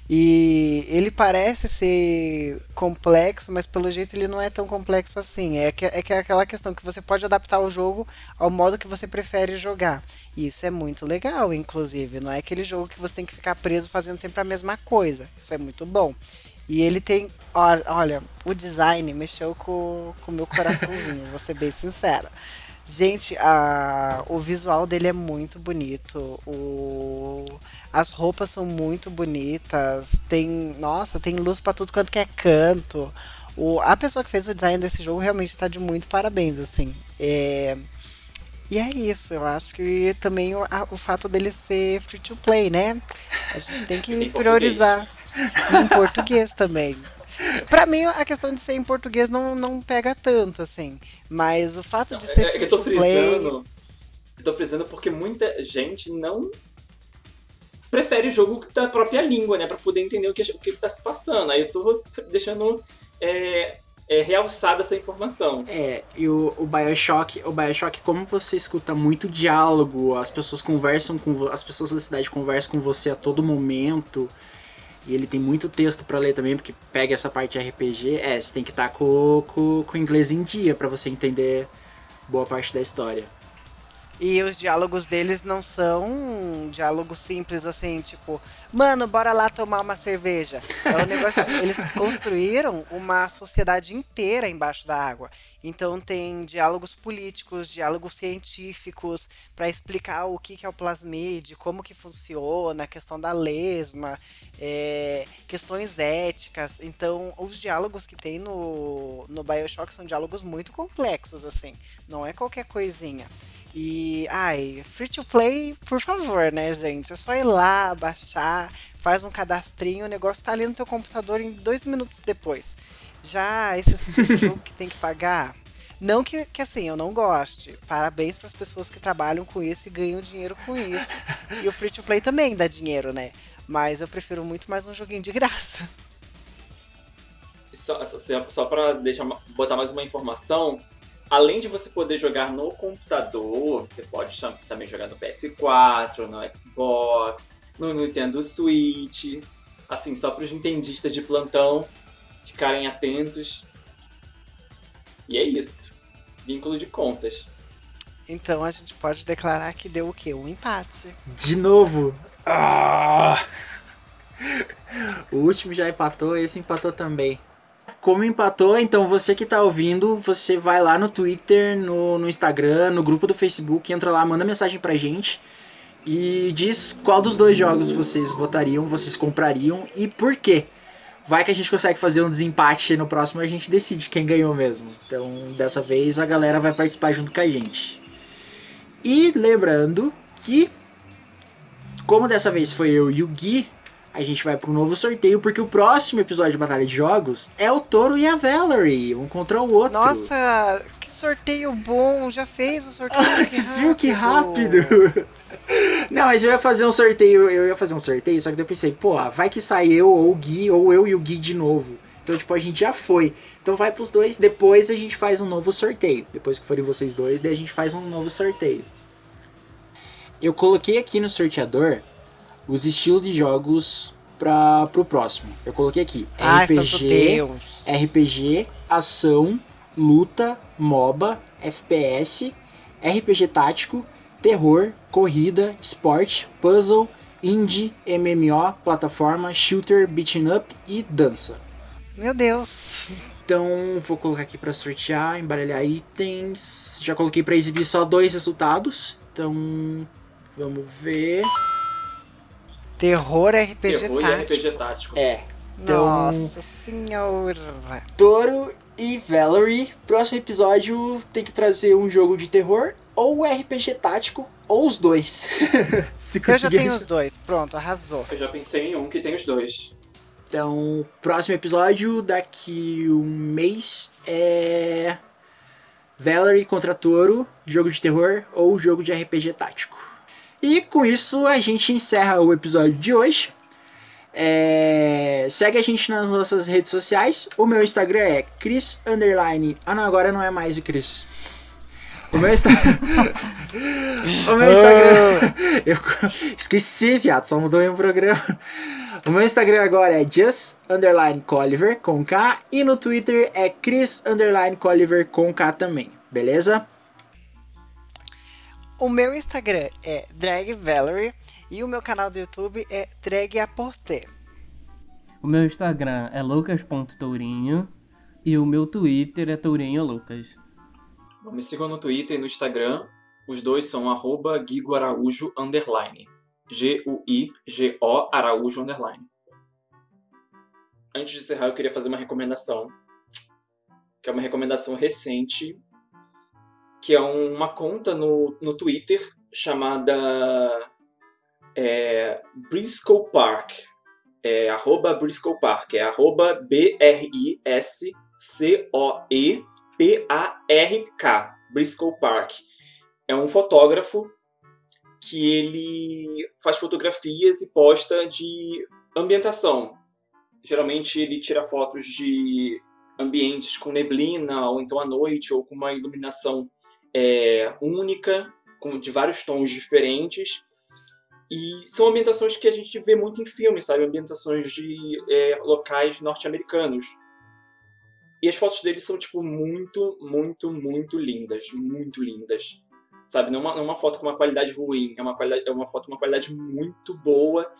E ele parece ser complexo, mas pelo jeito ele não é tão complexo assim. É que é, que é aquela questão que você pode adaptar o jogo ao modo que você prefere jogar. E isso é muito legal, inclusive. Não é aquele jogo que você tem que ficar preso fazendo sempre a mesma coisa. Isso é muito bom. E ele tem. Olha, o design mexeu com o meu coraçãozinho, vou ser bem sincera. Gente, a, o visual dele é muito bonito. O, as roupas são muito bonitas. Tem. Nossa, tem luz pra tudo quanto que é canto. O, a pessoa que fez o design desse jogo realmente tá de muito parabéns, assim. É, e é isso, eu acho que também o, a- o fato dele ser free to play, né? A gente tem que priorizar em português também. Pra mim, a questão de ser em português não, não pega tanto, assim. Mas o fato de É, ser é que free eu tô to play. frisando. Eu tô frisando porque muita gente não prefere o jogo da própria língua, né? Pra poder entender o que, o que tá se passando. Aí eu tô deixando é, é, realçada essa informação. É, e o, o Bioshock, o Bioshock, como você escuta muito diálogo, as pessoas conversam com as pessoas da cidade conversam com você a todo momento. E ele tem muito texto pra ler também, porque pega essa parte RPG. É, você tem que estar com, com, com o inglês em dia pra você entender boa parte da história. E os diálogos deles não são diálogos simples assim, tipo, mano, bora lá tomar uma cerveja. É um negócio. eles construíram uma sociedade inteira embaixo da água. Então tem diálogos políticos, diálogos científicos, para explicar o que que é o plasmide, como que funciona, a questão da lesma, é, questões éticas. Então, os diálogos que tem no, no Bioshock são diálogos muito complexos, assim. Não é qualquer coisinha. E, ai, free to play, por favor, né, gente? É só ir lá, baixar, faz um cadastrinho, o negócio tá ali no teu computador em dois minutos depois. Já esse, esse jogo que tem que pagar. Não que, que assim, eu não goste. Parabéns para as pessoas que trabalham com isso e ganham dinheiro com isso. E o free to play também dá dinheiro, né? Mas eu prefiro muito mais um joguinho de graça. Só, só, só pra deixar, uma- botar mais uma informação, além de você poder jogar no computador, você pode também jogar no PS4, no Xbox, no Nintendo Switch. Assim, só para os entendistas de plantão ficarem atentos. E é isso. Vínculo de contas. Então a gente pode declarar que deu o quê? Um empate. De novo! Ah! O último já empatou, esse empatou também. Como empatou, então você que tá ouvindo, você vai lá no Twitter, no, no Instagram, no grupo do Facebook, entra lá, manda mensagem pra gente e diz qual dos dois jogos vocês votariam, vocês comprariam e por quê. Vai que a gente consegue fazer um desempate no próximo a gente decide quem ganhou mesmo. Então, dessa vez a galera vai participar junto com a gente. E lembrando que como dessa vez foi eu e o Gui, a gente vai para um novo sorteio, porque o próximo episódio de Batalha de Jogos é o Toro e a Valerie, um contra o outro. Nossa, que sorteio bom! Já fez o sorteio. Ah, você viu que rápido? Não, mas eu ia fazer um sorteio, eu ia fazer um sorteio, só que eu pensei, pô, vai que sai eu ou o Gui, ou eu e o Gui de novo. Então, tipo, a gente já foi. Então vai pros dois, depois a gente faz um novo sorteio. Depois que forem vocês dois, daí a gente faz um novo sorteio. Eu coloquei aqui no sorteador os estilos de jogos para pro próximo. Eu coloquei aqui Ai, RPG. RPG, ação, luta, MOBA, FPS, RPG tático, terror, corrida, esporte, puzzle, indie, MMO, plataforma, shooter, beating up e dança. Meu Deus. Então, vou colocar aqui pra sortear, embaralhar itens. Já coloquei pra exibir só dois resultados. Então, vamos ver. Terror RPG Terror e tático. RPG tático. É, Então- Nossa senhora. Toro e Valerie. Próximo episódio tem que trazer um jogo de terror ou RPG tático, ou os dois. Se Eu já tenho os dois. Pronto, arrasou. Eu já pensei em um que tem os dois. Então, próximo episódio, daqui um mês, é. Valerie contra Toro, jogo de terror ou jogo de RPG tático. E com isso a gente encerra o episódio de hoje. É, Segue a gente nas nossas redes sociais. O meu Instagram é Chris Underline. Ah não, agora não é mais o Chris. O meu Instagram. o meu Instagram. Eu esqueci, viado, só mudou em programa. O meu Instagram agora é just underline Colliver com K e no Twitter é Chris underline Colliver com K também, beleza? O meu Instagram é Drag Valerie e o meu canal do YouTube é Drag Aporté. O meu Instagram é lucas.tourinho e o meu Twitter é tourinho lucas. Me sigam no Twitter e no Instagram. Os dois são arroba Guigo Araújo underline. G-U-I-G-O Araújo underline. Antes de encerrar, eu queria fazer uma recomendação. Que é uma recomendação recente. Que é uma conta no, no Twitter chamada é, Briscoe Park. É arroba Briscoe Park. É arroba B-R-I-S-C-O-E P-A-R-K, Briscoe Park. É um fotógrafo que ele faz fotografias e posta de ambientação. Geralmente ele tira fotos de ambientes com neblina, ou então à noite, ou com uma iluminação é, única, com, de vários tons diferentes. E são ambientações que a gente vê muito em filmes, sabe? Ambientações de é, locais norte-americanos. E as fotos dele são, tipo, muito, muito, muito lindas. Muito lindas. Sabe? Não é uma, não é uma foto com uma qualidade ruim. É uma, qualidade, é uma foto com uma qualidade muito boa.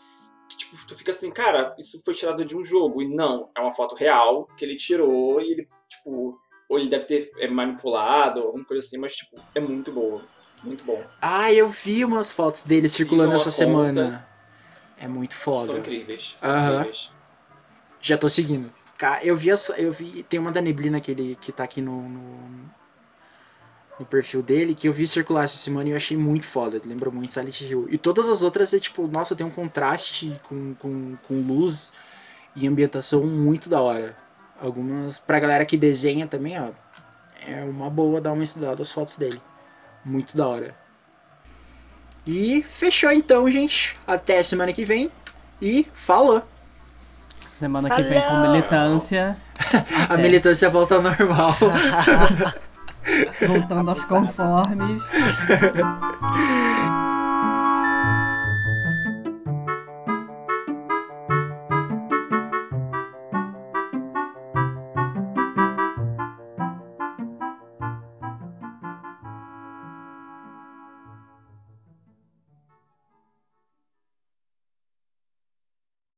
Que, tipo, tu fica assim, cara, isso foi tirado de um jogo. E não, é uma foto real que ele tirou e ele, tipo... Ou ele deve ter é, manipulado, alguma coisa assim. Mas, tipo, é muito boa. Muito bom. Ah, eu vi umas fotos dele Sigam circulando essa semana. É muito foda. São incríveis. São Aham. incríveis. Já tô seguindo. Eu vi, essa, eu vi. Tem uma da neblina que, ele, que tá aqui no, no, no perfil dele que eu vi circular essa semana e eu achei muito foda. Lembra muito Silent Hill. E todas as outras é tipo, nossa, tem um contraste com, com, com luz e ambientação muito da hora. Algumas. Pra galera que desenha também, ó. É uma boa dar uma estudada as fotos dele. Muito da hora. E fechou então, gente. Até semana que vem. E falou! Semana que vem com Falou! militância. A Até. militância volta ao normal. Voltando aos conformes.